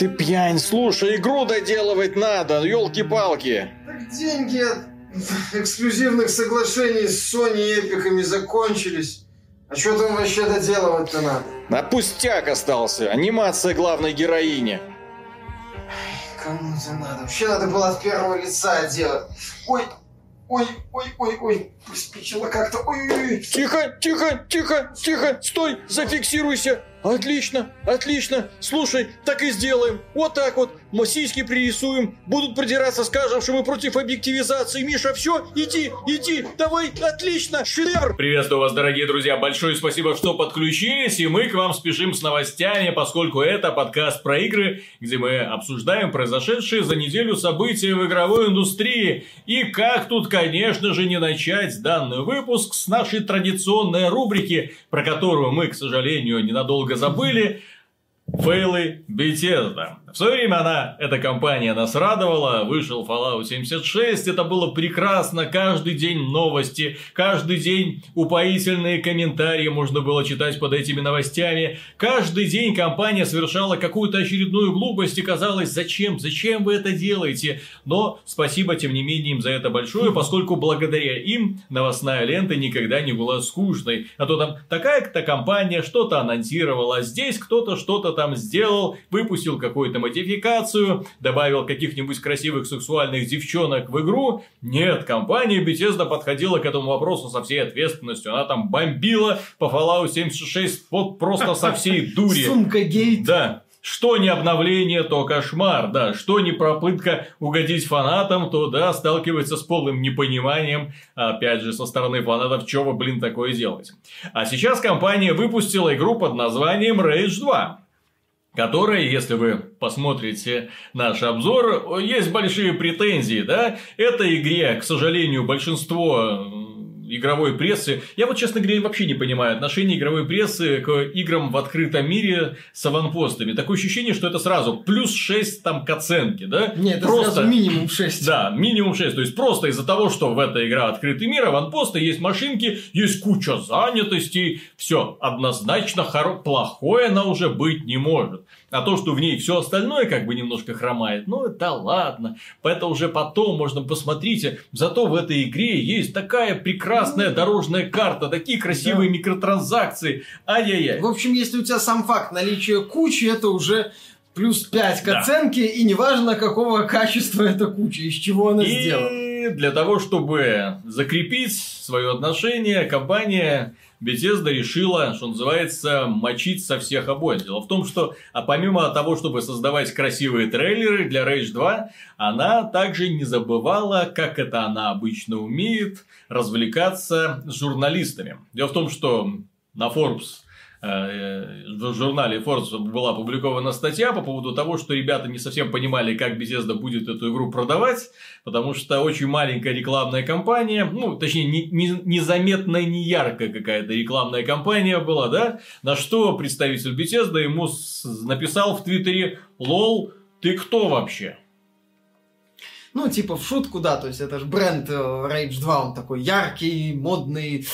Ты пьянь, слушай, игру доделывать надо, елки-палки. Так деньги от эксклюзивных соглашений с Sony и Эпиками закончились. А что там вообще доделывать-то надо? А пустяк остался, анимация главной героини. Кому это надо? Вообще надо было от первого лица делать. Ой, ой, ой, ой, ой, приспичило как-то. Ой, ой, ой. Тихо, тихо, тихо, тихо, стой, зафиксируйся. Отлично, отлично. Слушай, так и сделаем. Вот так вот. Мы сиськи пририсуем. Будут продираться, скажем, что мы против объективизации. Миша, все, иди, иди, давай, отлично, шедевр. Приветствую вас, дорогие друзья. Большое спасибо, что подключились. И мы к вам спешим с новостями, поскольку это подкаст про игры, где мы обсуждаем произошедшие за неделю события в игровой индустрии. И как тут, конечно же, не начать данный выпуск с нашей традиционной рубрики, про которую мы, к сожалению, ненадолго забыли. Фейлы Bethesda. В свое время она, эта компания нас радовала, вышел Fallout 76, это было прекрасно, каждый день новости, каждый день упоительные комментарии можно было читать под этими новостями, каждый день компания совершала какую-то очередную глупость и казалось, зачем, зачем вы это делаете, но спасибо тем не менее им за это большое, поскольку благодаря им новостная лента никогда не была скучной, а то там такая-то компания что-то анонсировала, а здесь кто-то что-то там сделал, выпустил какой-то модификацию, добавил каких-нибудь красивых сексуальных девчонок в игру. Нет, компания Bethesda подходила к этому вопросу со всей ответственностью. Она там бомбила по Fallout 76 вот просто со всей дури. Сумка гейт. Да. Что не обновление, то кошмар, да. Что не попытка угодить фанатам, то да, сталкивается с полным непониманием, опять же, со стороны фанатов, что вы, блин, такое делаете. А сейчас компания выпустила игру под названием Rage 2 которой, если вы посмотрите наш обзор, есть большие претензии, да? Этой игре, к сожалению, большинство игровой прессы. Я вот, честно говоря, вообще не понимаю отношение игровой прессы к играм в открытом мире с аванпостами. Такое ощущение, что это сразу плюс 6 там к оценке, да? Нет, это просто... сразу минимум 6. Да, минимум 6. То есть, просто из-за того, что в этой игре открытый мир, аванпосты, есть машинки, есть куча занятостей, все однозначно хоро... плохое она уже быть не может. А то, что в ней все остальное как бы немножко хромает, ну это ладно. Это уже потом можно посмотрите. Зато в этой игре есть такая прекрасная дорожная карта, такие красивые да. микротранзакции. Ай-яй-яй. В общем, если у тебя сам факт наличия кучи, это уже плюс 5 к да. оценке, и неважно, какого качества эта куча, из чего она и сделана. для того, чтобы закрепить свое отношение, компания Bethesda решила, что называется, мочить со всех обоих. Дело в том, что а помимо того, чтобы создавать красивые трейлеры для Rage 2, она также не забывала, как это она обычно умеет, развлекаться с журналистами. Дело в том, что на Forbes в журнале Forbes была опубликована статья по поводу того, что ребята не совсем понимали, как Bethesda будет эту игру продавать, потому что очень маленькая рекламная кампания, ну, точнее, не, не, незаметная, не яркая какая-то рекламная кампания была, да, на что представитель Bethesda ему написал в Твиттере, лол, ты кто вообще? Ну, типа в шутку, да, то есть это же бренд э, Rage 2, он такой яркий, модный,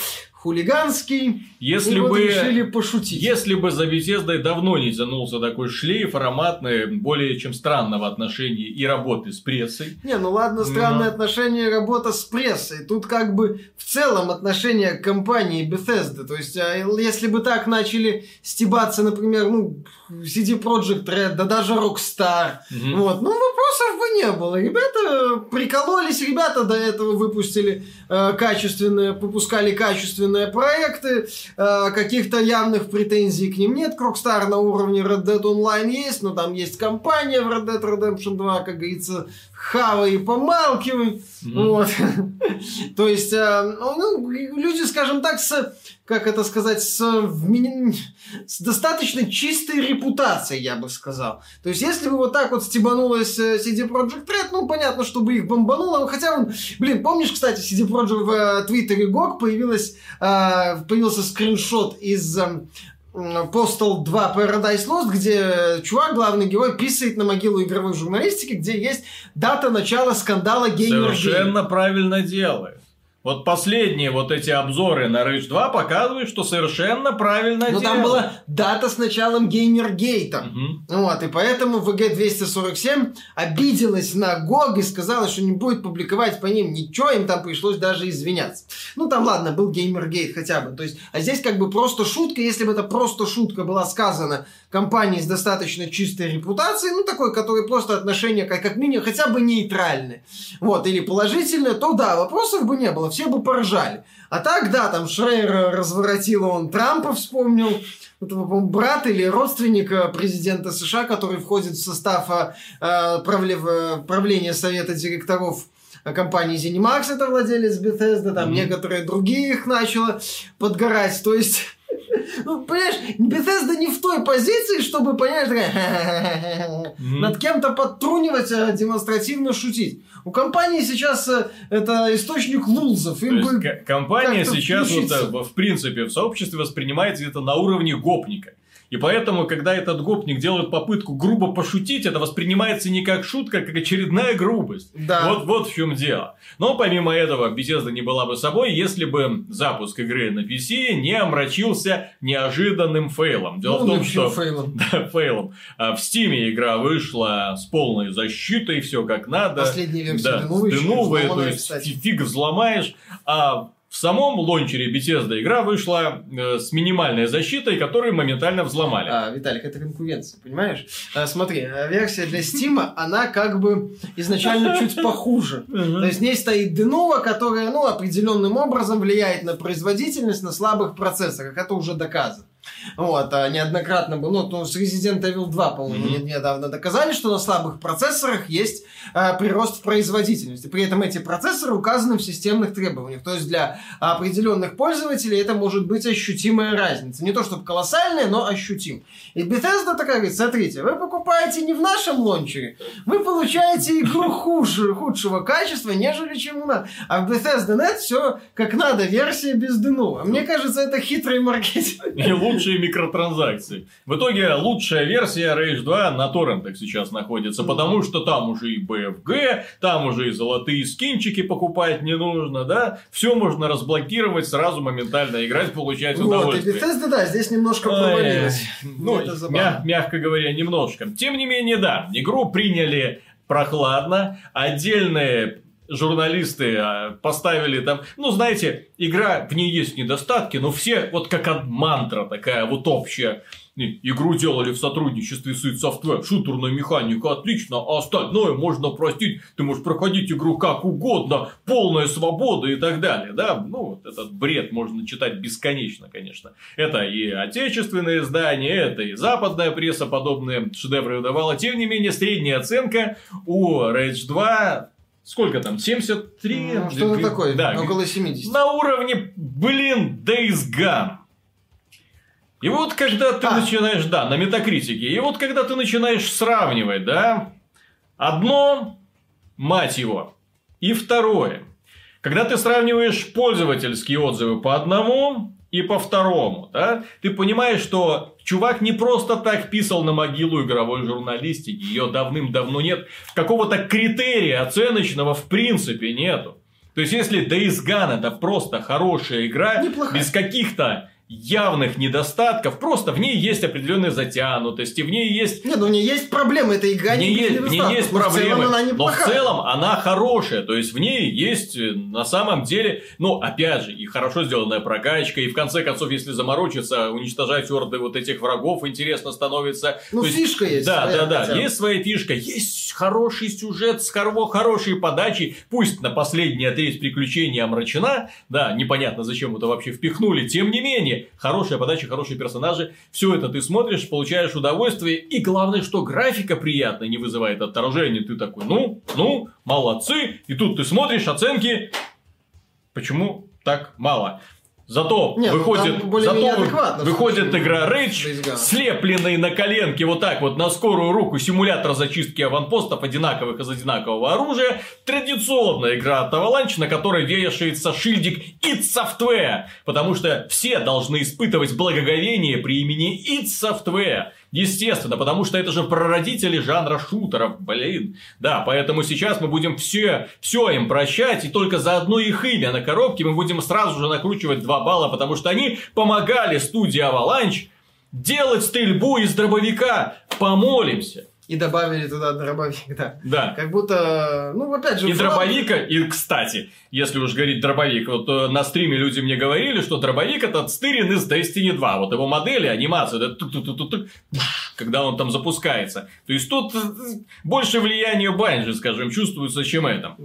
хулиганский. Если бы, решили пошутить. Если бы за Bethesda давно не тянулся такой шлейф ароматный, более чем странного отношения и работы с прессой. Не, ну ладно, странное Но... отношение и работа с прессой. Тут как бы в целом отношение к компании Bethesda. То есть, а, если бы так начали стебаться, например, ну, CD Projekt Red, да даже Rockstar, угу. вот, ну, вопросов бы не было. Ребята прикололись, ребята до этого выпустили э, качественные, выпускали качественные собственные проекты, э, каких-то явных претензий к ним нет. К Rockstar на уровне Red Dead Online есть, но там есть кампания в Red Dead Redemption 2, как говорится, хавай и помалкивай. Mm-hmm. Вот. То есть, э, ну, люди, скажем так, с, как это сказать, с, с достаточно чистой репутацией, я бы сказал. То есть, если бы вот так вот стебанулась э, CD Projekt Red, ну, понятно, чтобы их бомбануло. Хотя, он, блин, помнишь, кстати, CD Projekt в э, Твиттере GOG появилась, появился скриншот из Postal 2 Paradise Lost, где чувак, главный герой, писает на могилу игровой журналистики, где есть дата начала скандала Геймер Совершенно правильно делает. Вот последние вот эти обзоры на Rage 2 показывают, что совершенно правильно Но делают. там была дата с началом Геймергейта. Мгм. Вот, и поэтому ВГ-247 обиделась на ГОГ и сказала, что не будет публиковать по ним ничего, им там пришлось даже извиняться. Ну, там, ладно, был Геймергейт хотя бы. То есть, а здесь как бы просто шутка, если бы это просто шутка была сказана компанией с достаточно чистой репутацией, ну, такой, который просто отношение как, как минимум хотя бы нейтральное, вот, или положительное, то да, вопросов бы не было, все бы поржали. А так, да, там Шрейер разворотил, он Трампа вспомнил, этого, брат или родственник э, президента США, который входит в состав э, э, правле- в- правления совета директоров э, компании ZeniMax, это владелец Bethesda, там Мгм. некоторые другие их начало подгорать. То есть, ну, понимаешь, Bethesda не в той позиции, чтобы, понимаешь, такая, над кем-то подтрунивать, а демонстративно шутить. У компании сейчас э, это источник лулзов. Им бы компания сейчас вот, э, в принципе в сообществе воспринимается где-то на уровне гопника. И поэтому, когда этот гопник делает попытку грубо пошутить, это воспринимается не как шутка, а как очередная грубость. Да. Вот, вот в чем дело. Но помимо этого, Bethesda не была бы собой, если бы запуск игры на PC не омрачился неожиданным фейлом. Дело Ну, в том, что фейлом. да, фейлом. А В Стиме игра вышла с полной защитой, все как надо. Последняя версия Да, Denuvo то есть кстати. фи- фиг взломаешь. А в самом лончере Bethesda игра вышла э, с минимальной защитой, которую моментально взломали. А, Виталик, это конкуренция, понимаешь? А, смотри, а, версия для Steam, она как бы изначально чуть похуже. То есть в ней стоит Denuvo, которая, ну, определенным образом влияет на производительность на слабых процессорах. Это уже доказано. Вот, а неоднократно было, ну, с Resident Evil 2, по-моему, не- недавно доказали, что на слабых процессорах есть а, прирост в производительности. При этом эти процессоры указаны в системных требованиях. То есть для определенных пользователей это может быть ощутимая разница. Не то чтобы колоссальная, но ощутим. И Bethesda такая говорит, смотрите, вы покупаете не в нашем лончере, вы получаете игру хуже, худшего качества, нежели чем у нас. А в Bethesda.net все как надо, версия без дыну. Мне кажется, это хитрый маркетинг. И лучшие микротранзакции. В итоге лучшая версия Rage 2 на торрентах сейчас находится, потому что там уже и BFG, там уже и золотые скинчики покупать не нужно, да? Все можно разблокировать, сразу моментально играть, получать Вот, и удовольствие. Bethesda, да, здесь немножко Ай, провалилась. Ну, мя- мягко говоря, немножко. Тем не менее, да, игру приняли прохладно, отдельные журналисты а, поставили там, ну, знаете, игра, в ней есть недостатки, но все вот как мантра такая вот общая. Игру делали в сотрудничестве с id Software, шутерная механика отлично, а остальное можно простить, ты можешь проходить игру как угодно, полная свобода и так далее, да, ну, вот этот бред можно читать бесконечно, конечно. Это и отечественные издания, это и западная пресса подобные шедевры выдавала. Тем не менее, средняя оценка у Rage 2 Сколько там? 73? Ну, что-то такое, Да, около 70. на уровне, блин, Days Gone. И вот когда ты А. начинаешь, да, на метакритике, и вот когда ты начинаешь сравнивать, да, одно, мать его, и второе. Когда ты сравниваешь пользовательские отзывы по одному и по второму, да, ты понимаешь, что чувак не просто так писал на могилу игровой журналистики, ее давным-давно нет, какого-то критерия оценочного в принципе нету. То есть, если Days Gone это просто хорошая игра, Неплохая. без каких-то явных недостатков, просто в ней есть определенная затянутость, и в ней есть Нет, ну у нее есть проблемы, это игра в ней, не есть, в ней есть но в проблемы, целом она но в целом она хорошая. То есть в ней есть э, на самом деле, ну, опять же, и хорошо сделанная прокачка, и в конце концов, если заморочиться, уничтожать орды вот этих врагов интересно становится. Ну, То фишка есть. Да, да, да, хотя бы. есть своя фишка, есть хороший сюжет с хоро- хорошей подачей, пусть на последняя треть приключений омрачена, да, непонятно, зачем это вообще впихнули, тем не менее, хорошая подача, хорошие персонажи, все это ты смотришь, получаешь удовольствие, и главное, что графика приятная, не вызывает отторжения, ты такой, ну, ну, молодцы, и тут ты смотришь оценки, почему так мало? Зато Не, ну, выходит, зато выходит игра Rage, слепленный на коленке вот так вот на скорую руку симулятор зачистки аванпостов одинаковых из одинакового оружия. Традиционная игра от Avalanche, на которой вешается шильдик id Software, потому что все должны испытывать благоговение при имени id Software. Естественно, потому что это же прародители жанра шутеров, блин. Да, поэтому сейчас мы будем все, все им прощать, и только за одно их имя на коробке мы будем сразу же накручивать 2 балла, потому что они помогали студии Avalanche делать стрельбу из дробовика. Помолимся. И добавили туда дробовик, да. Да. Как будто, ну, опять же... И дробовика, и, кстати, если уж говорить дробовик, вот э, на стриме люди мне говорили, что дробовик это стырен из Destiny 2. Вот его модели, анимация, когда он там запускается. То есть тут э, больше влияния Банжи, скажем, чувствуется, чем это.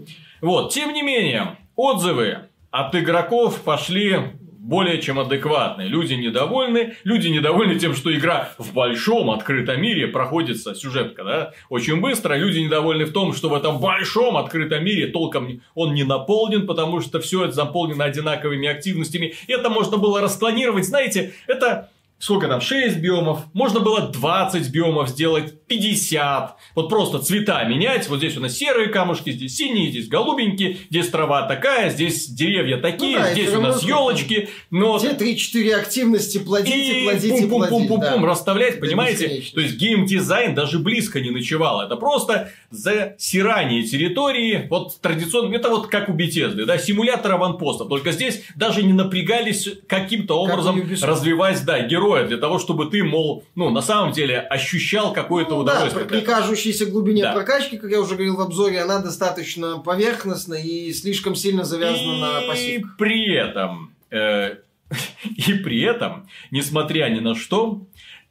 Вот, тем не менее, отзывы от игроков пошли более чем адекватные. Люди недовольны. Люди недовольны тем, что игра в большом открытом мире проходится, сюжетка, да, очень быстро. Люди недовольны в том, что в этом большом открытом мире толком он не наполнен, потому что все это заполнено одинаковыми активностями. И это можно было расклонировать, знаете, это сколько там, 6 биомов, можно было 20 биомов сделать, 50, вот просто цвета менять, вот здесь у нас серые камушки, здесь синие, здесь голубенькие, здесь трава такая, здесь деревья такие, Ну да, здесь у нас елочки, но Те 3-4 активности плодите, и плодите, плодите. пум-пум-пум-пум да. расставлять, До понимаете? То есть геймдизайн даже близко не ночевал. Это просто засирание территории. Вот традиционно, это вот как у Bethesda, да, симулятор аванпоста. Только здесь даже не напрягались каким-то Как образом Ubisoft. развивать, да, героя для того, чтобы ты, мол, ну, на самом деле ощущал какое-то Ну да, удовольствие. при, при кажущейся глубине Да. прокачки, как я уже говорил в обзоре, она достаточно поверхностна и слишком сильно завязана на И пассивках. при этом, э, и при этом, несмотря ни на что,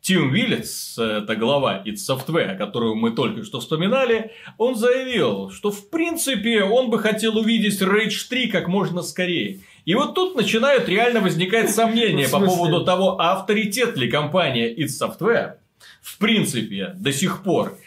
Тим Виллетс, это глава id Software, которую мы только что вспоминали, он заявил, что в принципе он бы хотел увидеть Rage 3 как можно скорее. И вот тут начинают реально возникать сомнения по поводу того, авторитет ли компания id Software в принципе до сих пор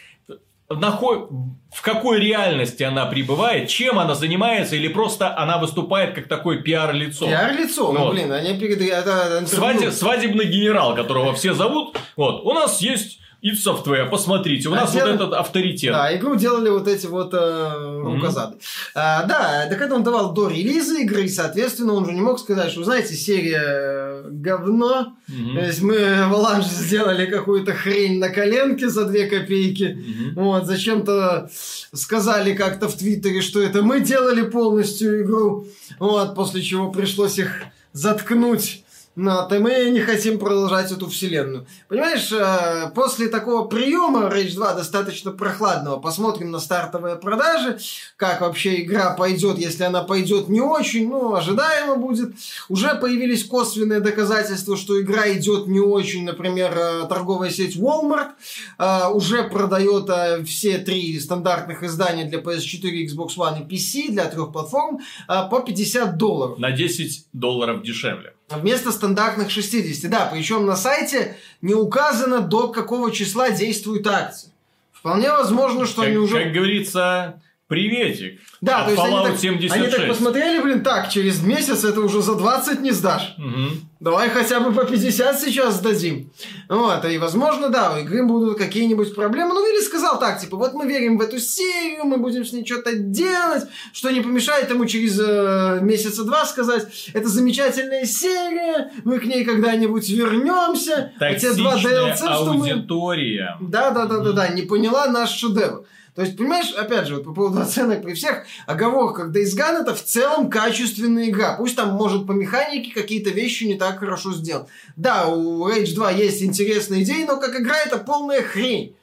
в какой реальности она пребывает, чем она занимается, или просто она выступает как такой пиар-лицо. Пиар-лицо, ну, Вот. блин, они перед... Это. Свади- свадебный генерал, которого все зовут. Вот, у нас есть id Software, посмотрите, у А нас где- вот этот авторитет. Да, игру делали вот эти вот э, рукозады. А, да, так это он давал до релиза игры, и, соответственно, он же не мог сказать, что, знаете, серия э, говно. Мгм. То есть мы в Orange сделали какую-то хрень на коленке за две копейки. Мгм. Вот, зачем-то сказали как-то в Твиттере, что это мы делали полностью игру. Вот, после чего пришлось их заткнуть. Но то мы не хотим продолжать эту вселенную. Понимаешь, э, после такого приема Rage 2 достаточно прохладного, посмотрим на стартовые продажи, как вообще игра пойдет, если она пойдет не очень, ну, ожидаемо будет. Уже появились косвенные доказательства, что игра идет не очень, например, э, торговая сеть Walmart э, уже продает все три стандартных издания для PS4, Xbox One и PC для трех платформ по 50 долларов. На 10 долларов дешевле. Вместо стандартных 60. Да, причем на сайте не указано, до какого числа действует акция. Вполне возможно, что Как, они уже... как говорится, приветик. Да, от то есть они так, 76. они так посмотрели, блин, так, через месяц это уже за 20 не сдашь. Мгм. Давай хотя бы по 50 сейчас сдадим. Вот, и возможно, да, у игры будут какие-нибудь проблемы. Ну, Вилли сказал так, типа, вот мы верим в эту серию, мы будем с ней что-то делать, что не помешает ему через э, месяца два сказать, это замечательная серия, мы к ней когда-нибудь вернемся. А те два Токсичная DLC, что мы... аудитория. Да, да, да, да, да, не поняла наш шедевр. То есть, понимаешь, опять же, вот по поводу оценок при всех оговорках, Days Gone это в целом качественная игра. Пусть там, может, по механике какие-то вещи не так хорошо сделаны. Да, у Rage 2 есть интересные идеи, но как игра это полная хрень.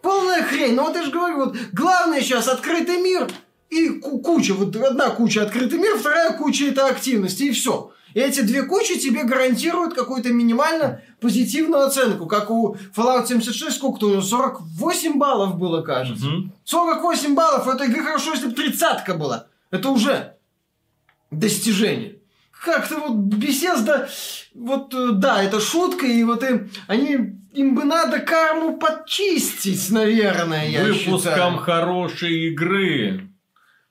Полная хрень. Ну вот я же говорю, вот главное сейчас открытый мир и ку- куча, вот одна куча открытый мир, вторая куча это активности, и все. И эти две кучи тебе гарантируют какую-то минимально позитивную оценку, как у Fallout 76, сколько-то у него, 48 баллов было, кажется. Мгм. 48 баллов, у этой игры хорошо, если бы тридцатка была. Это уже достижение. Как-то вот беседа, вот э, да, это шутка, и вот им, они, им бы надо карму подчистить, наверное, я Выпуском считаю. хорошей игры.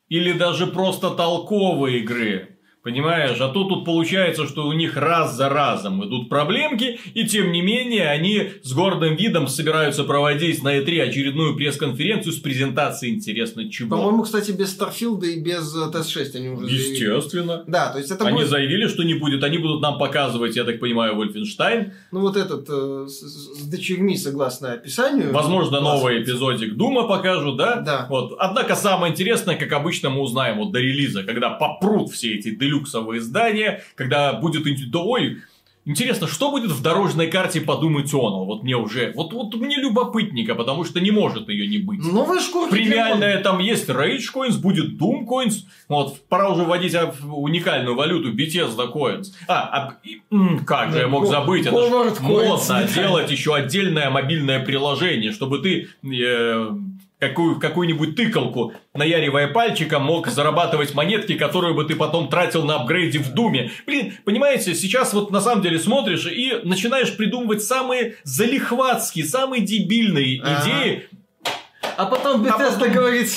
Или даже просто толковой игры. Понимаешь, а то тут получается, что у них раз за разом идут проблемки, и тем не менее они с гордым видом собираются проводить на E3 очередную пресс-конференцию с презентацией интересно чего. По-моему, кстати, без Старфилда и без э, Тест-6 они уже заявили. Естественно. Да, то есть это Они будет, заявили, что не будет, они будут нам показывать, я так понимаю, Вольфенштайн. ну вот этот, э, с, с дочерьми, согласно описанию. Возможно, новый эпизодик Дума покажут, да? Да. Вот. Однако самое интересное, как обычно, мы узнаем вот до релиза, когда попрут все эти делюксовые издания, когда будет... Да, ой, интересно, что будет в дорожной карте подумать он? Вот мне уже... Вот, вот мне любопытненько, потому что не может ее не быть. Новые шкурки. Премиальная там есть Rage Coins, будет Doom Coins. Вот, пора уже вводить а, уникальную валюту Bethesda Coins. А, а, как же я мог забыть, это Howard ж Coins, модно делать еще отдельное мобильное приложение, чтобы ты э, какую, какую-нибудь тыкалку, наяривая пальчиком, мог зарабатывать монетки, которые бы ты потом тратил на апгрейде в Думе. Блин, понимаете, сейчас вот на самом деле смотришь и начинаешь придумывать самые залихватские, самые дебильные Ага. идеи, А потом потом- говорит,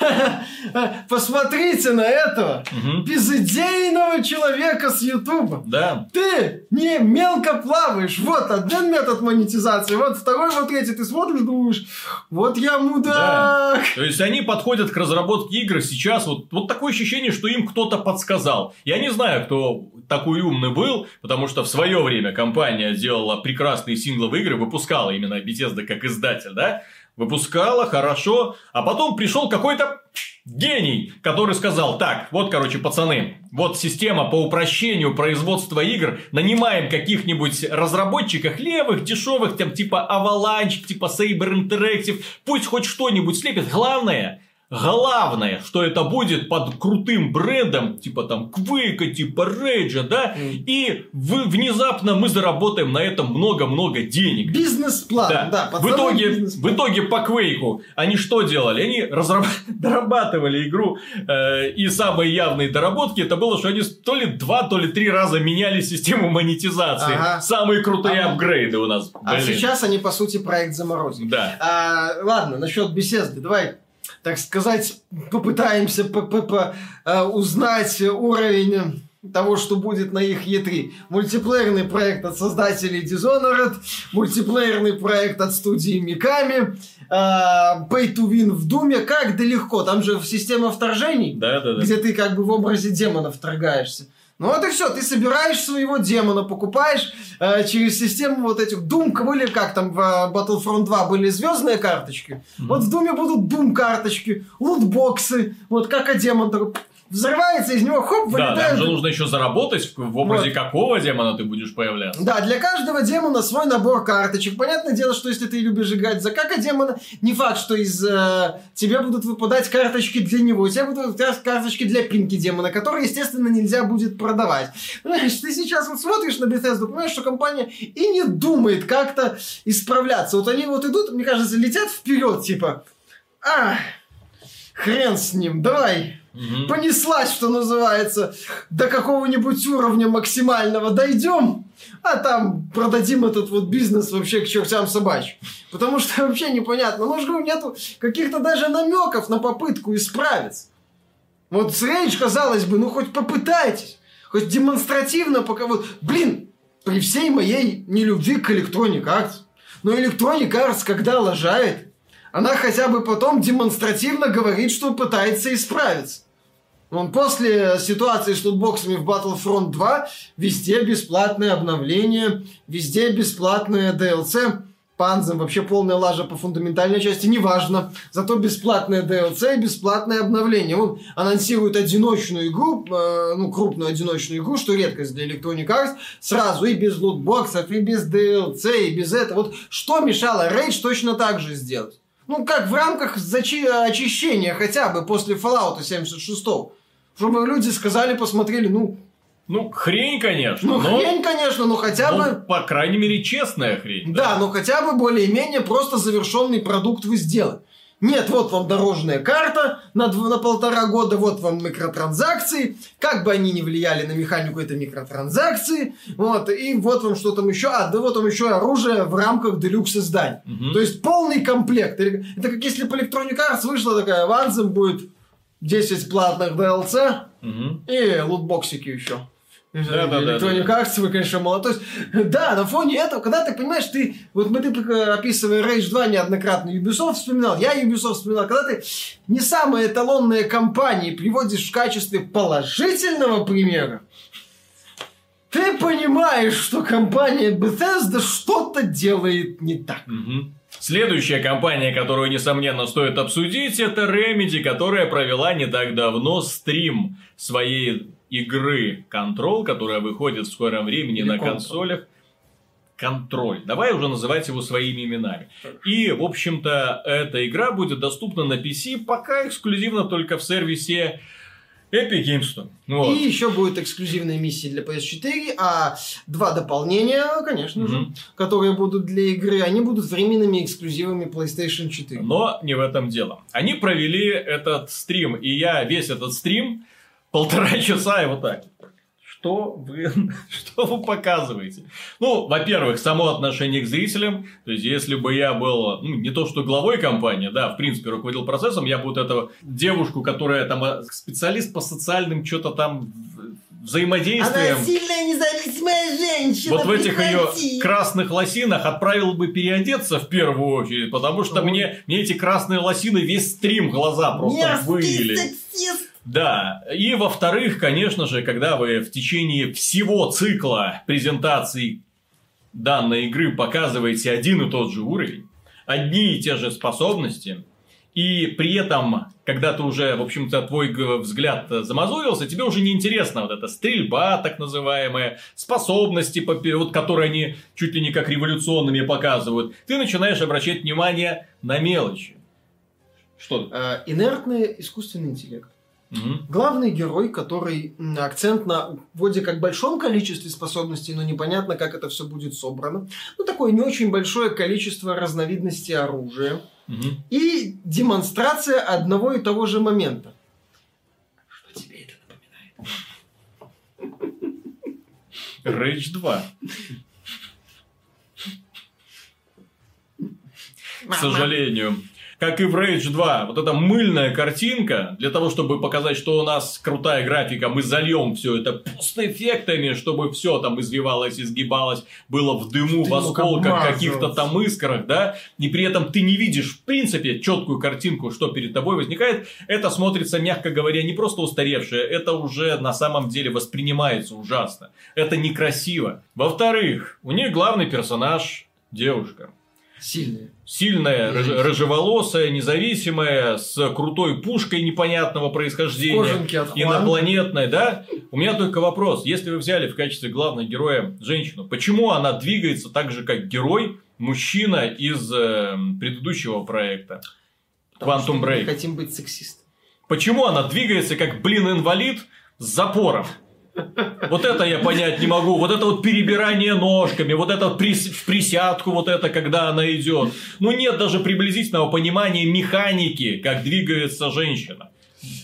посмотрите на этого безыдейного человека с Ютуба. Да, Ты не мелко плаваешь. Вот один метод монетизации, вот второй, вот третий. Ты смотришь, думаешь, вот я мудак. То есть они подходят к разработке игр сейчас, вот, вот такое ощущение, что им кто-то подсказал. Я не знаю, кто такой умный был, потому что в свое время компания делала прекрасные сингловые игры, выпускала именно Bethesda как издатель, да? Выпускала хорошо, а потом пришел какой-то гений, который сказал, так, вот, короче, пацаны, вот система по упрощению производства игр, нанимаем каких-нибудь разработчиков левых, дешевых, там, типа Avalanche, типа Saber Interactive, пусть хоть что-нибудь слепит, главное, Главное, что это будет под крутым брендом, типа там Квейка, типа Рейджа, да, и вы, внезапно мы заработаем на этом много-много денег. Бизнес-план, Да. да. в, итоге, бизнес-план. в итоге по Квейку они что делали? Они разраб- дорабатывали игру, э, и самые явные доработки это было, что они то ли два, то ли три раза меняли систему монетизации. Ага. Самые крутые А- апгрейды у нас. А Блин. сейчас они, по сути, проект заморозили. Да. А, ладно, насчет беседы. Давай, так сказать, попытаемся п- п- п- э, узнать уровень того, что будет на их E3. Мультиплеерный проект от создателей Dishonored, мультиплеерный проект от студии Миками, а, Pay to Win в Думе. Как да легко, там же система вторжений, Да, да, да. где ты как бы в образе демона вторгаешься. Ну вот и все, ты собираешь своего демона, покупаешь э, через систему вот этих Doom, были как там в э, Battlefront 2 были звездные карточки, вот в Думе будут Doom карточки, лутбоксы, вот как а демон такой взрывается, из него хоп, Да, вылетает. там же нужно еще заработать, в образе какого демона ты будешь появляться. Да, для каждого демона свой набор карточек. Понятное дело, что если ты любишь играть за кака демона, не факт, что из э, тебе будут выпадать карточки для него. У тебя будут выпадать карточки для пинки демона, которые, естественно, нельзя будет продавать. Понимаешь, ты сейчас вот смотришь на Bethesda, понимаешь, что компания и не думает как-то исправляться. Вот они вот идут, мне кажется, летят вперед, типа, а, хрен с ним, давай, Мгм. понеслась, что называется, до какого-нибудь уровня максимального дойдем, а там продадим этот вот бизнес вообще к чертям собачьим. Потому что вообще непонятно, ну же нету каких-то даже намеков на попытку исправиться. Вот с Рейдж, казалось бы, ну хоть попытайтесь, хоть демонстративно пока вот, блин, при всей моей нелюбви к Electronic Arts, но Electronic Arts, когда лажает, она хотя бы потом демонстративно говорит, что пытается исправиться. Он после ситуации с лутбоксами в Battlefront 2 везде бесплатные обновления, везде бесплатные DLC. Панзам вообще полная лажа по фундаментальной части, неважно. Зато бесплатное DLC и бесплатное обновление. Он анонсирует одиночную игру, э, ну, крупную одиночную игру, что редкость для Electronic Arts, сразу и без лутбоксов, и без DLC, и без этого. Вот что мешало Rage точно так же сделать? Ну, как в рамках зачи- очищения хотя бы после Fallout 76 Чтобы люди сказали, посмотрели, ну, Ну, хрень, конечно, ну но, хрень, конечно, но хотя ну, бы... по крайней мере, честная хрень. Да, но хотя бы более-менее просто завершенный продукт вы сделали. Нет, вот вам дорожная карта на, дв- на полтора года, вот вам микротранзакции. Как бы они ни влияли на механику, это микротранзакции. Вот, и вот вам что там еще. А, да вот вам еще оружие в рамках делюкс изданий. Мгм. То есть полный комплект. Это как если по Electronic Arts вышла такая, Ванзем будет 10 платных DLC Мгм. и лутбоксики еще. Да-да-да, Electronic да. Arts, вы, конечно, молодой. Да, на фоне этого, когда ты понимаешь, ты, вот мы ты пока описывая Rage 2 неоднократно Ubisoft вспоминал, я Ubisoft вспоминал, когда ты не самые эталонные компании приводишь в качестве положительного примера, ты понимаешь, что компания Bethesda что-то делает не так. Следующая компания, которую, несомненно, стоит обсудить, это Remedy, которая провела не так давно стрим своей игры Control, которая выходит в скором времени Или на Control. консолях. Контроль. Давай уже называть его своими именами. И, в общем-то, эта игра будет доступна на PC, пока эксклюзивно только в сервисе Epic Games Store. Вот. И еще будут эксклюзивные миссии для PS4, а два дополнения, конечно же, Мгм. которые будут для игры, они будут временными эксклюзивами PlayStation 4. Но не в этом дело. Они провели этот стрим, и я весь этот стрим полтора часа и вот так. Что вы, что вы показываете? Ну, во-первых, само отношение к зрителям. То есть, если бы я был, ну, не то что главой компании, да, в принципе, руководил процессом, я бы вот эту девушку, которая там э, специалист по социальным что-то там в- взаимодействиям. сильная независимая женщина. Вот в этих ее красных лосинах отправил бы переодеться в первую очередь, потому что Ой. мне, мне эти красные лосины весь стрим глаза просто выили. сексист. Да, и во-вторых, конечно же, когда вы в течение всего цикла презентаций данной игры показываете один и тот же уровень, одни и те же способности, и при этом, когда ты уже, в общем-то, твой взгляд замазурился, тебе уже не интересна вот эта стрельба, так называемая, способности, вот, которые они чуть ли не как революционными показывают. Ты начинаешь обращать внимание на мелочи. Что? Э, Инертный искусственный интеллект. Главный герой, который акцент на вроде как большом количестве способностей, но непонятно, как это все будет собрано. Ну, такое не очень большое количество разновидностей оружия. И демонстрация одного и того же момента. Что тебе это напоминает? Rage 2. К сожалению. Как и в Rage 2, вот эта мыльная картинка, для того, чтобы показать, что у нас крутая графика, мы зальем все это постэффектами, чтобы все там извивалось, изгибалось, было в дыму, в Дымок осколках, каких-то там искрах, да, и при этом ты не видишь, в принципе, четкую картинку, что перед тобой возникает, это смотрится, мягко говоря, не просто устаревшее, это уже на самом деле воспринимается ужасно. Это некрасиво. Во-вторых, у них главный персонаж девушка. Сильная, рыж- рыжеволосая, независимая, с крутой пушкой непонятного происхождения. Кожанки от Хуан. Инопланетной, да? У меня только вопрос. Если вы взяли в качестве главного героя женщину, почему она двигается так же, как герой, мужчина из э, предыдущего проекта? Потому Quantum мы Break. хотим быть сексистами. Почему она двигается как, блин, инвалид с запором? Вот это я понять не могу. Вот это вот перебирание ножками, вот это прис- в присядку, вот это, когда она идет. Ну, нет даже приблизительного понимания механики, как двигается женщина.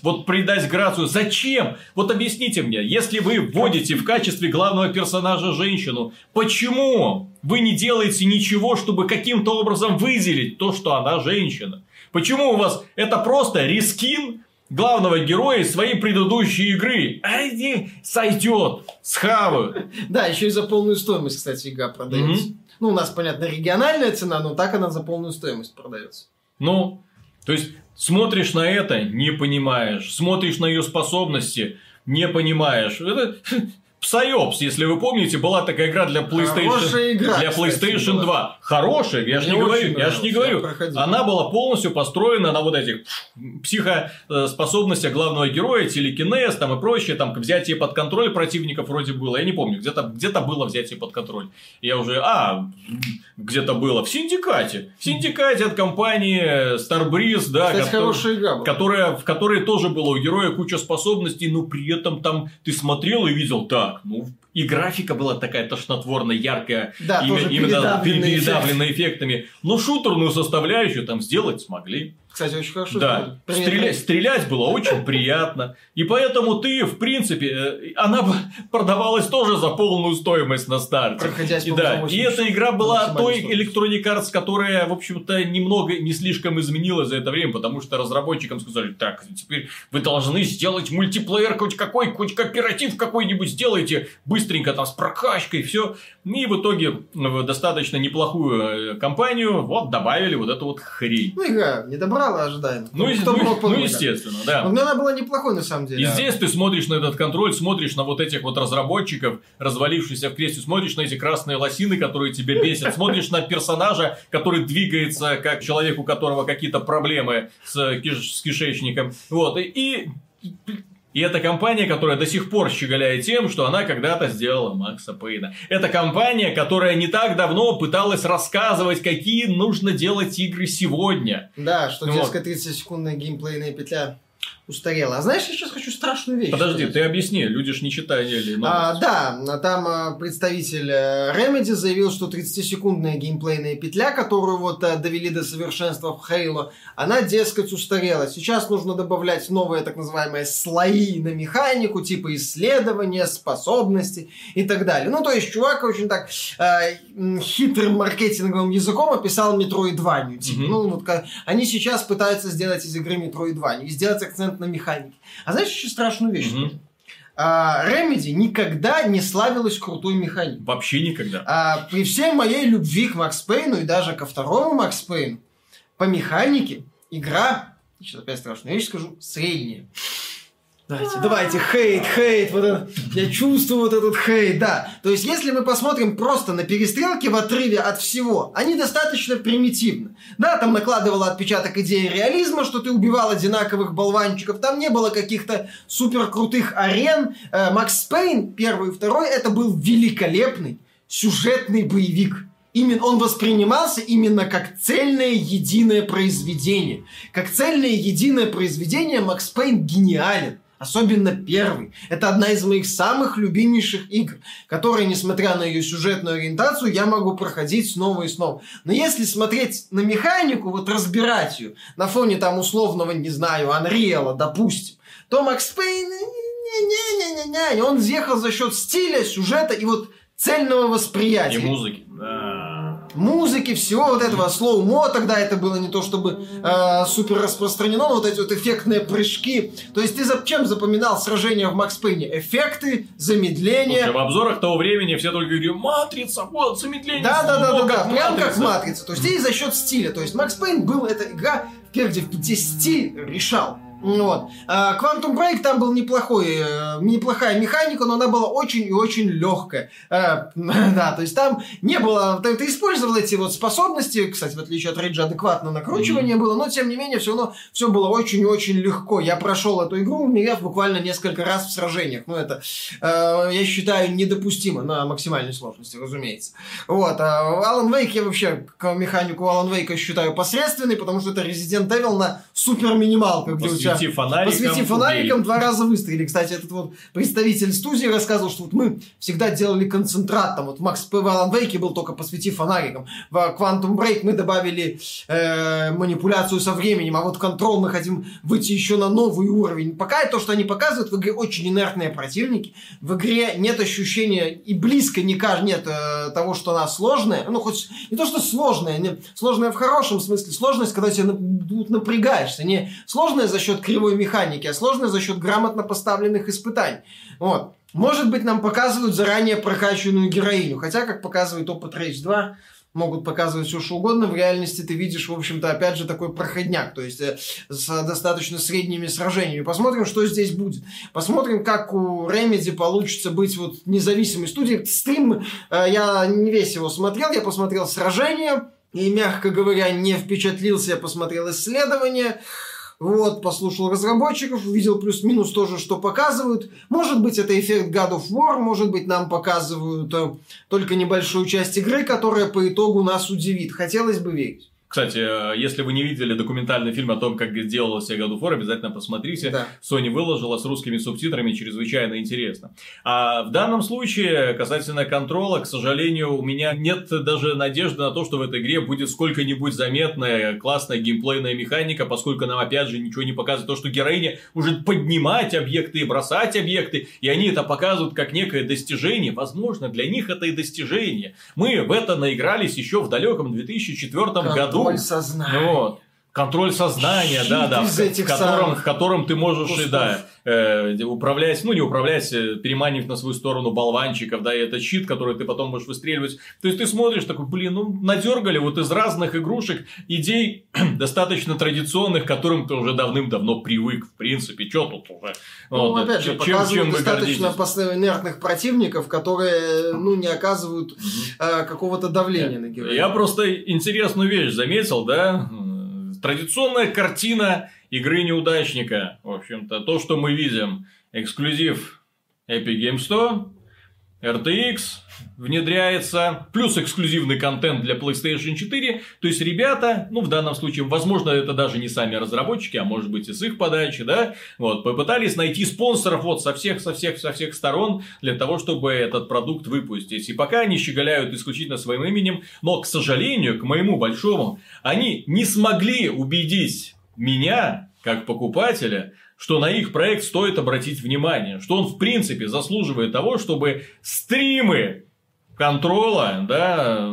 Вот придать грацию. Зачем? Вот объясните мне, если вы вводите в качестве главного персонажа женщину, почему вы не делаете ничего, чтобы каким-то образом выделить то, что она женщина? Почему у вас это просто рискин главного героя из своей предыдущей игры? А не сойдет, схавают. Да, еще и за полную стоимость, кстати, игра продается. Ну, у нас, понятно, региональная цена, но так она за полную стоимость продается. Ну, то есть, смотришь на это, не понимаешь. Смотришь на ее способности, не понимаешь. Это Psyops, если вы помните, была такая игра для PlayStation, игра, для PlayStation была. 2. Хорошая, я же не говорю, я же не говорю. Она была полностью построена на вот этих психоспособностях главного героя, телекинез там и прочее, там взятие под контроль противников вроде было, я не помню, где-то где было взятие под контроль. Я уже, а, где-то было в Синдикате. В Синдикате от компании Starbreeze, да, Кстати, который- игра которая, в которой тоже было у героя куча способностей, но при этом там ты смотрел и видел так, ну, и графика была такая тошнотворно яркая, Да, именно, именно передавленная эффектами. Но шутерную составляющую там сделать смогли. Кстати, очень хорошо. Да, стрелять, стрелять было очень приятно. И поэтому ты, в принципе, э, она продавалась тоже за полную стоимость на старте. Проходясь И да, 80 и эта игра была той Electronic Arts, которая, в общем-то, немного, не слишком изменилась за это время, потому что разработчикам сказали, так, теперь вы должны сделать мультиплеер хоть какой, хоть кооператив какой-нибудь сделайте, быстренько там с прокачкой, все. И в итоге в достаточно неплохую э, компанию вот добавили вот эту вот хрень. Ну, игра не добрала ожидаемо. Ну, Кто и- бы мог ну, ну, естественно, да. Но она была неплохой, на самом деле. И А здесь ты смотришь на этот контроль, смотришь на вот этих вот разработчиков, развалившихся в кресле, смотришь на эти красные лосины, которые тебя бесят, смотришь на персонажа, который двигается как человек, у которого какие-то проблемы с, киш- с кишечником. Вот, и, и, и это компания, которая до сих пор щеголяет тем, что она когда-то сделала Макса Пейна. Это компания, которая не так давно пыталась рассказывать, какие нужно делать игры сегодня. Да, что Вот. детская 30-секундная геймплейная петля устарела. А знаешь, я сейчас хочу страшную вещь. Подожди, сказать. ты объясни, люди ж не читали А, новости. да, там а, представитель э, Remedy заявил, что 30-секундная геймплейная петля, которую вот э, довели до совершенства в Halo, она, дескать, устарела. Сейчас нужно добавлять новые так называемые слои на механику, типа исследования, способности и так далее. Ну, то есть, чувак очень так э, хитрым маркетинговым языком описал Metroidvania. Типа, Мгм. ну, вот они сейчас пытаются сделать из игры Metroidvania и сделать акцент на механике. А знаешь, еще страшную вещь? Скажу? А, Remedy никогда не славилась крутой механикой. Вообще никогда. А, при всей моей любви к Макс Пейну и даже ко второму Макс Пейну, по механике игра, сейчас опять страшную вещь скажу, средняя. Давайте, давайте, хейт, хейт, вот это, я чувствую вот этот хейт, да. То есть, если мы посмотрим просто на перестрелки в отрыве от всего, они достаточно примитивны. Да, там накладывала отпечаток идеи реализма, что ты убивал одинаковых болванчиков, там не было каких-то супер крутых арен. Э, Макс Пейн, первый и второй, это был великолепный сюжетный боевик. Именно он воспринимался именно как цельное единое произведение. Как цельное единое произведение Макс Пейн гениален. Особенно первый. Это одна из моих самых любимейших игр, которые, несмотря на ее сюжетную ориентацию, я могу проходить снова и снова. Но если смотреть на механику, вот разбирать ее, на фоне там условного, не знаю, Unreal, допустим, то Max Payne, не-не-не-не-не, он съехал за счет стиля, сюжета и вот цельного И восприятия музыки. Да. Музыки, всего вот этого slow-mo, тогда это было не то чтобы э, супер распространено, но вот эти вот эффектные прыжки. То есть ты зачем запоминал сражения в Max Payne е? Эффекты, замедление. Слушай, в обзорах того времени все только говорили, матрица, вот, замедление. Да, да, да, да, да, прям как матрица». То есть и за счет стиля. То есть Max Payne был эта игра, где стиль решал. Вот. А, Quantum Break там был неплохой, э, неплохая механика, но она была очень и очень легкая. Э, да, то есть там не было... Ты, ты использовал эти вот способности, кстати, в отличие от Рейджа, адекватно накручивание было, но тем не менее все равно все было очень и очень легко. Я прошел эту игру, умерев буквально несколько раз в сражениях. Ну, это, э, я считаю, недопустимо на максимальной сложности, разумеется. Вот. А Alan Wake я вообще к механику Alan Wake считаю посредственной, потому что это Resident Evil на супер минималках, где у тебя Посвети фонариком. Посвети фонариком, два раза выстрелили. Кстати, этот вот представитель студии рассказывал, что вот мы всегда делали концентрат. Там вот Макс П. в Alan Wake был только посвети фонариком. В Quantum Break мы добавили э, манипуляцию со временем, а вот контрол мы хотим выйти еще на новый уровень. Пока то, что они показывают, в игре очень инертные противники. В игре нет ощущения и близко никак нет э, того, что она сложная. Ну, хоть не то, что сложная, не, сложная в хорошем смысле. Сложность, когда тебе тут напрягаешься. Не сложная за счет кривой механики, а сложная за счет грамотно поставленных испытаний. Вот. Может быть, нам показывают заранее прокачанную героиню. Хотя, как показывает опыт Rage 2, могут показывать все что угодно. В реальности ты видишь, в общем-то, опять же, такой проходняк. То есть, э, с достаточно средними сражениями. Посмотрим, что здесь будет. Посмотрим, как у Remedy получится быть вот независимой студией. Стрим э, я не весь его смотрел. Я посмотрел сражения. И, мягко говоря, не впечатлился. Я посмотрел исследования. Вот, послушал разработчиков, увидел плюс-минус тоже, что показывают. Может быть, это эффект God of War, может быть, нам показывают э, только небольшую часть игры, которая по итогу нас удивит. Хотелось бы верить. Кстати, э, если вы не видели документальный фильм о том, как делалась God of War, обязательно посмотрите. Да. Sony выложила с русскими субтитрами, чрезвычайно интересно. А в данном случае, касательно контрола, к сожалению, у меня нет даже надежды на то, что в этой игре будет сколько-нибудь заметная, классная геймплейная механика, поскольку нам опять же ничего не показывает то, что героиня может поднимать объекты и бросать объекты, и они это показывают как некое достижение. Возможно, для них это и достижение. Мы в это наигрались еще в далеком 2004 году. Контроль сознания. Вот. Контроль сознания, Щит да, да, в, в котором, самых в котором ты можешь и, кусков. да, э, управлять, ну не управлять, э, переманив на свою сторону болванчиков, да, и это щит, который ты потом можешь выстреливать. То есть ты смотришь такой, блин, ну надергали вот из разных игрушек идей достаточно традиционных, к которым ты уже давным-давно привык, в принципе, что тут уже. Ну, Вот, опять же, чем- показывают чем достаточно инертных противников, которые, ну, не оказывают э, какого-то давления на героя. Я просто интересную вещь заметил, да? Традиционная картина игры неудачника. В общем-то, то, что мы видим. Эксклюзив Epic Games 100, RTX внедряется, плюс эксклюзивный контент для PlayStation 4. То есть, ребята, ну, в данном случае, возможно, это даже не сами разработчики, а может быть и с их подачи, да, вот, попытались найти спонсоров вот со всех, со всех, со всех сторон для того, чтобы этот продукт выпустить. И пока они щеголяют исключительно своим именем, но, к сожалению, к моему большому, они не смогли убедить меня, как покупателя, что на их проект стоит обратить внимание, что он в принципе заслуживает того, чтобы стримы контрола, да,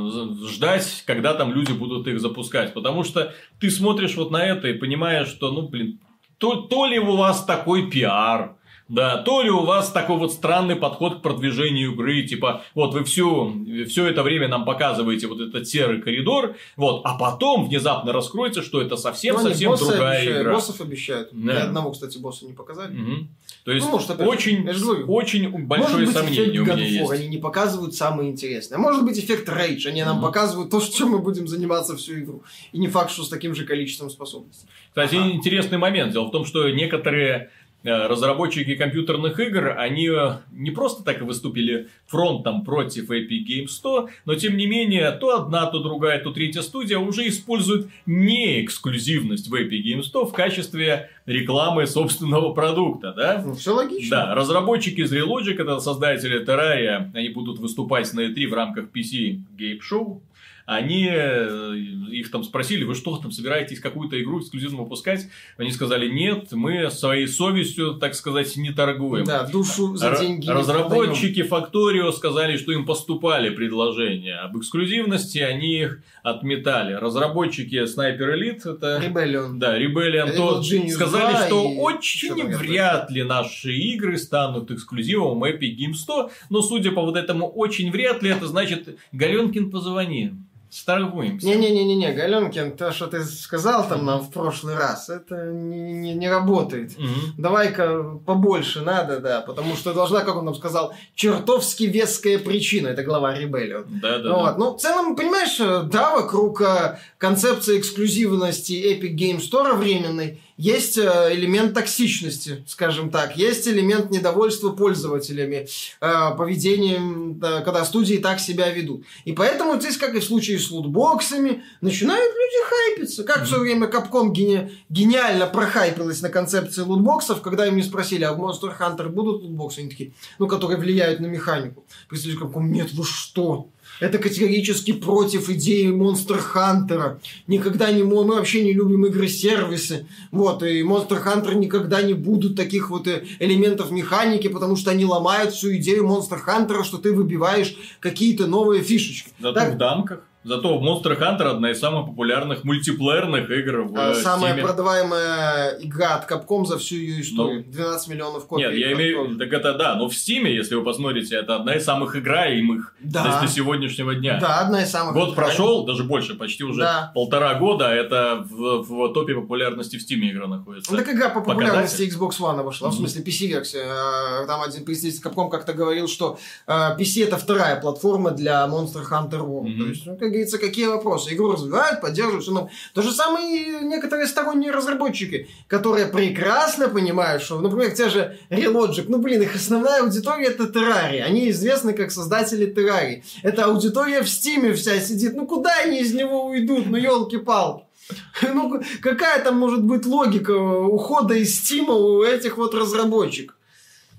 ждать, когда там люди будут их запускать. Потому что ты смотришь вот на это и понимаешь, что, ну, блин, то, то ли у вас такой пиар, да, то ли у вас такой вот странный подход к продвижению игры, типа, вот вы всю, все это время нам показываете вот этот серый коридор, вот, а потом внезапно раскроется, что это Ну, совсем-совсем они боссы другая обещают, игра. Боссов обещают. Да. Ни одного, кстати, босса не показали. Мгм. То есть, Ну, может, опять очень, очень большое Может быть, сомнение у меня есть. они не показывают самое интересное. Может быть, эффект Rage. Они нам показывают то, чем мы будем заниматься всю игру. И не факт, что с таким же количеством способностей. Кстати, Ага. интересный момент. Дело в том, что некоторые разработчики компьютерных игр, они э, не просто так выступили фронтом против Epic Games 100, но тем не менее, то одна, то другая, то третья студия уже используют не эксклюзивность в Epic Games 100 в качестве рекламы собственного продукта, да? Ну, все логично. Да, разработчики из Relogic, это создатели Terraria, они будут выступать на E3 в рамках PC Game Show. Они э, их там спросили, вы что там собираетесь какую-то игру эксклюзивно выпускать? Они сказали, нет, мы своей совестью, так сказать, не торгуем. Да, душу за деньги. Разработчики Factorio сказали, что им поступали предложения об эксклюзивности, они их отметали. Разработчики Sniper Elite, это. Rebellion. да, Rebellion Evil то Genius сказали, 2 что и очень вряд ли наши игры станут эксклюзивом Epic Games 100, но судя по вот этому очень вряд ли, это значит, Галенкин, позвони, сторгуемся. Не-не-не-не, Галенкин, то, что ты сказал там нам в прошлый раз, это не, не, не работает. Мгм. Давай-ка побольше надо, да, потому что должна, как он нам сказал, чертовски веская причина. Это глава Rebellion. Да, да, Ну, да. вот. ну, в целом, понимаешь, э, да, вокруг э, концепции эксклюзивности Epic Game Store временной есть э, элемент токсичности, скажем так, есть элемент недовольства пользователями, э, поведением, да, когда студии так себя ведут. И поэтому здесь, как и в случае с лутбоксами, начинают люди хайпиться. Как в свое время Capcom гени- гениально прохайпилась на концепции лутбоксов, когда им не спросили, а в Monster Hunter будут лутбоксы? Они такие, ну, которые влияют на механику. Представители Capcom, нет, вы что? Это категорически против идеи Monster Hunter. Никогда не мы вообще не любим игры-сервисы. Вот, и Monster Hunter никогда не будут таких вот э, элементов механики, потому что они ломают всю идею Monster Hunter, что ты выбиваешь какие-то новые фишечки. Зато Так, в дамках. Зато Monster Hunter одна из самых популярных мультиплеерных игр в а, э, самая Steam. продаваемая игра от Capcom за всю ее историю. 12 миллионов копий. Ну, Нет, я имею так это да, но в Стиме, если вы посмотрите, это одна из самых играемых Да. до, сегодняшнего дня. Да, одна из самых... Год играемых. прошел, даже больше, почти уже Да. полтора года, это в, в топе популярности в Стиме игра находится. Ну, так игра по популярности. Xbox One вошла, в Мгм. смысле PC-версия. Э, Там один представитель Capcom как-то говорил, что э, PC это вторая платформа для Monster Hunter World. Мгм. То есть, ну, как говорится, какие вопросы. Игру развивают, поддерживают, все. То же самое и некоторые сторонние разработчики, которые прекрасно понимают, что, например, те же Relogic, ну, блин, их основная аудитория это Terraria. Они известны как создатели Terraria. Это аудитория в Стиме вся сидит. Ну, куда они из него уйдут? Ну, елки-палки. Ну, какая там может быть логика ухода из Стима у этих вот разработчиков?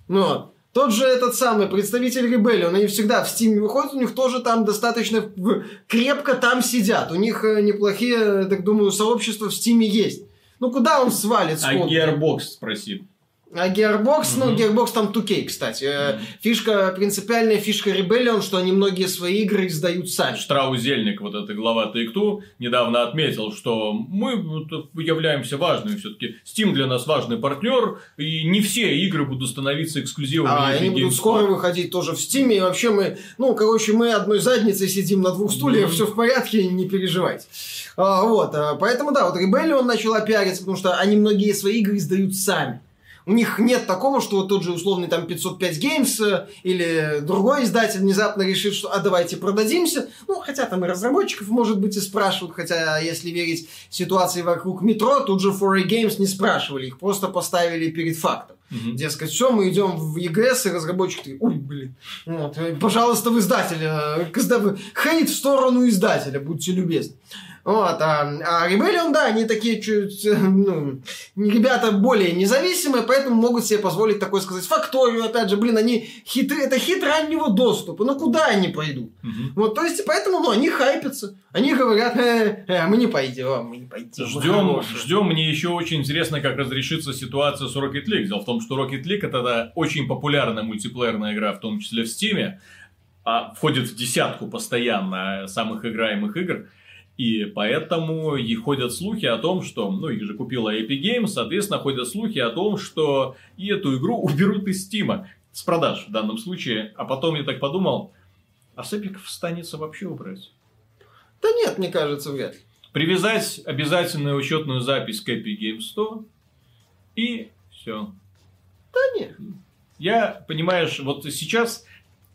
Ну. Тот же этот самый представитель Rebellion, они всегда в Steam выходят, у них тоже там достаточно крепко там сидят. У них э, неплохие, так думаю, сообщества в Steam есть. Ну, куда он свалит? А Gearbox спроси. А Gearbox, mm-hmm. ну, Gearbox там 2K, кстати. Mm-hmm. Фишка, принципиальная фишка Rebellion, что они многие свои игры издают сами. Штраузельник, вот это глава Take-Two, недавно отметил, что мы являемся важными все-таки. Steam для нас важный партнер, и не все игры будут становиться эксклюзивами. А они будут скоро выходить тоже в Steam, и вообще мы, ну, короче, мы одной задницей сидим на двух стульях, mm-hmm. все в порядке, не переживайте. А, вот, а, поэтому, да, вот Rebellion начала пиариться, потому что они многие свои игры издают сами. У них нет такого, что вот тот же условный там 505 Games э, или другой издатель внезапно решит, что а давайте продадимся. Ну, хотя там и разработчиков, может быть, и спрашивают, хотя, если верить ситуации вокруг метро, тут же 4A Games не спрашивали, их просто поставили перед фактом. Угу. Дескать, все, мы идем в ЕГС, и разработчик такие, ой, блин, вот, пожалуйста, в издателя, э, хейт в сторону издателя, будьте любезны. Вот, а, а Rebellion, да, они такие чуть, ну, ребята более независимые, поэтому могут себе позволить такой сказать факторию, опять же, блин, они хитры, это хит раннего доступа, ну куда они пойдут? Угу. Вот, то есть, поэтому, ну, они хайпятся, они говорят, э, э, мы не пойдем, мы не пойдем. Ждем, ждем, мне еще очень интересно, как разрешится ситуация с Rocket League. Дело в том, что Rocket League это очень популярная мультиплеерная игра, в том числе в Steam, а входит в десятку постоянно самых играемых игр. И поэтому и ходят слухи о том, что, ну, их же купила Epic Games, соответственно, ходят слухи о том, что и эту игру уберут из Стима. С продаж в данном случае. А потом я так подумал, а с Epic станется вообще убрать? Да нет, мне кажется, вряд ли. Привязать обязательную учетную запись к Epic Games 100 и все. Да нет. Я, понимаешь, вот сейчас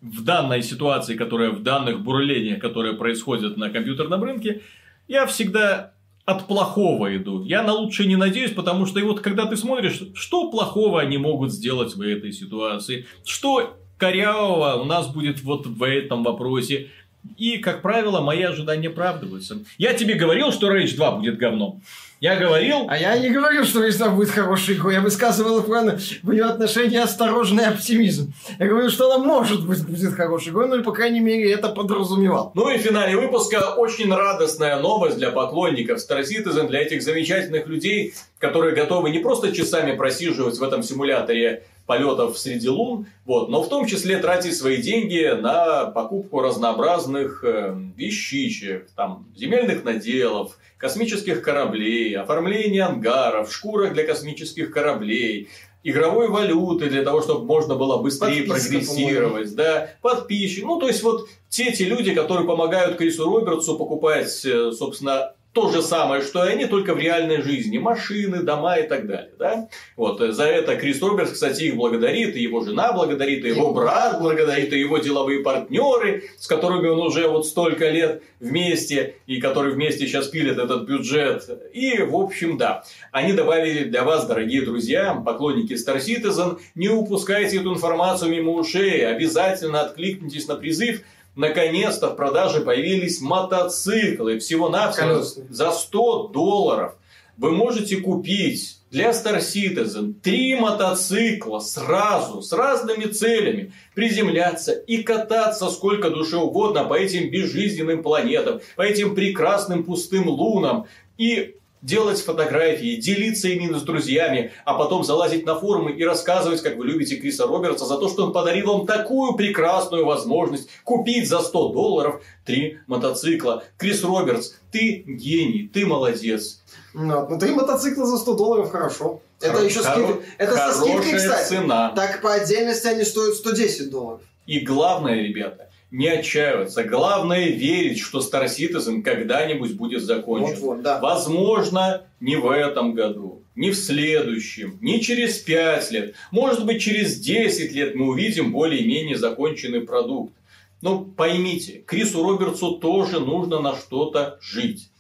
в данной ситуации, которая в данных бурлениях, которые происходят на компьютерном рынке, я всегда от плохого иду. Я на лучшее не надеюсь, потому что и вот когда ты смотришь, что плохого они могут сделать в этой ситуации, что корявого у нас будет вот в этом вопросе. И, как правило, мои ожидания оправдываются. Я тебе говорил, что Rage 2 будет говном. Я говорил... А я не говорил, что Рейс будет хорошей игрой. Я высказывал правильно в ее отношении осторожный оптимизм. Я говорил, что она может быть будет хорошей игрой, ну или, по крайней мере, это подразумевал. Ну и в финале выпуска очень радостная новость для поклонников Star Citizen, для этих замечательных людей, которые готовы не просто часами просиживать в этом симуляторе полетов среди лун, вот, но в том числе тратить свои деньги на покупку разнообразных э, вещичек, там, земельных наделов, космических кораблей, оформление ангаров, шкурок для космических кораблей, игровой валюты для того, чтобы можно было быстрее Подписка, прогрессировать, да, подписчик. Ну, то есть, вот те те люди, которые помогают Крису Робертсу покупать, э, собственно, то же самое, что и они, только в реальной жизни. Машины, дома и так далее. Да? Вот, э, за это Крис Робертс, кстати, их благодарит, и его жена благодарит, и его брат благодарит, и его деловые партнеры, с которыми он уже вот столько лет вместе, и которые вместе сейчас пилят этот бюджет. И, в общем, да. Они добавили для вас, дорогие друзья, поклонники Star Citizen, не упускайте эту информацию мимо ушей, обязательно откликнитесь на призыв, наконец-то в продаже появились мотоциклы. Всего-навсего за 100 долларов вы можете купить для Star Citizen три мотоцикла сразу, с разными целями, приземляться и кататься сколько душе угодно по этим безжизненным планетам, по этим прекрасным пустым лунам. И делать фотографии, делиться ими с друзьями, а потом залазить на форумы и рассказывать, как вы любите Криса Робертса, за то, что он подарил вам такую прекрасную возможность купить за 100 долларов три мотоцикла. Крис Робертс, ты гений, ты молодец. Ну, ну три мотоцикла за 100 долларов хорошо. Это Хоро- еще скидка. Это со скидкой, кстати. цена. Так по отдельности они стоят 110 долларов. И главное, ребята, не отчаиваться. Главное верить, что Citizen когда-нибудь будет закончен. Вот, вот, да. Возможно, не в этом году, не в следующем, не через 5 лет. Может быть, через 10 лет мы увидим более-менее законченный продукт. Ну, поймите, Крису Робертсу тоже нужно на что-то жить.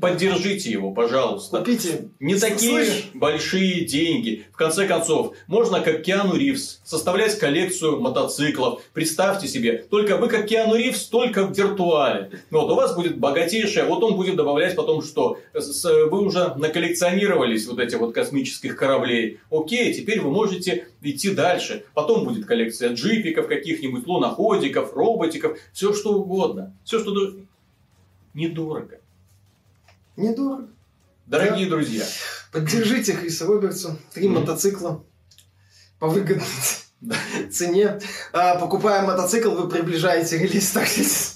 Поддержите его, пожалуйста. Купите. Не такие Слышь? большие деньги. В конце концов, можно, как Киану Ривз, составлять коллекцию мотоциклов. Представьте себе, только вы, как Киану Ривз, только в виртуале. Вот, у вас будет богатейшая, вот он будет добавлять потом что? С- Вы уже наколлекционировались вот этих вот космических кораблей. Окей, теперь вы можете идти дальше. Потом будет коллекция джипиков, каких-нибудь луноходиков, роботиков, все что угодно. Все, что... Недорого. Недорого. Дорогие друзья, Поддержите Хриса Робертса. Три Мгм. мотоцикла по выгодной Да. цене. А, покупая мотоцикл, вы приближаете релиз, сказать.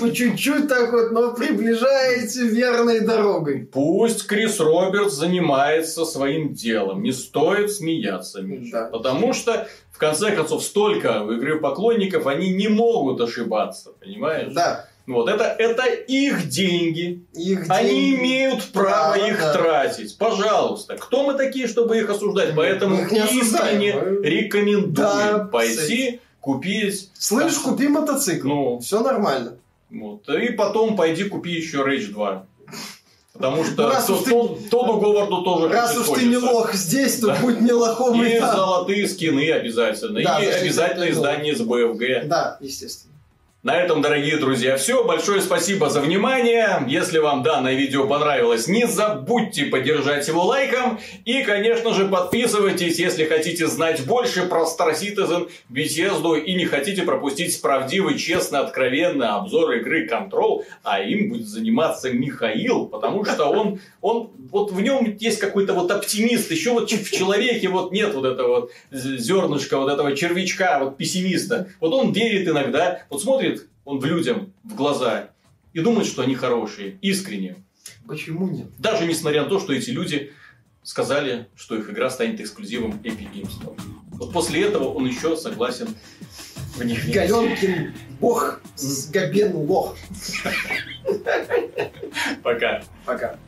По чуть-чуть так вот, но приближаете верной дорогой. Пусть Крис Робертс занимается своим делом. Не стоит смеяться, Миша. Да. Потому что, в конце концов, столько в игре поклонников, они не могут ошибаться, понимаешь? Да. Вот, это, это их деньги. Их Они деньги. имеют право Да, их да. тратить. Пожалуйста. Кто мы такие, чтобы их осуждать? Поэтому Мы их не осуждаем. искренне Мы- рекомендую Да, пойти, купить. Слышь, купи мотоцикл. Ну, Все нормально. вот. И потом пойди купи еще Rage 2. Потому что раз то- ты- то- Тоду Говарду тоже Раз уж ты не лох здесь, то Да. будь не лохом И и там. золотые скины обязательно. Да, и за 60 обязательно издание с БФГ. Да, естественно. На этом, дорогие друзья, все. Большое спасибо за внимание. Если вам данное видео понравилось, не забудьте поддержать его лайком. И, конечно же, подписывайтесь, если хотите знать больше про Star Citizen, Bethesda и не хотите пропустить правдивый, честный, откровенный обзор игры Control. А им будет заниматься Михаил, потому что он, он вот в нем есть какой-то вот оптимист. Еще вот в человеке вот нет вот этого вот зернышка, вот этого червячка, вот пессимиста. Вот он верит иногда, вот смотрит он в людям в глаза и думает, что они хорошие, искренне. Почему нет? Даже несмотря на то, что эти люди сказали, что их игра станет эксклюзивом Epic Games Store. Вот после этого он еще согласен в них верить. Галенкин бог, с Габен лох. Пока. Пока.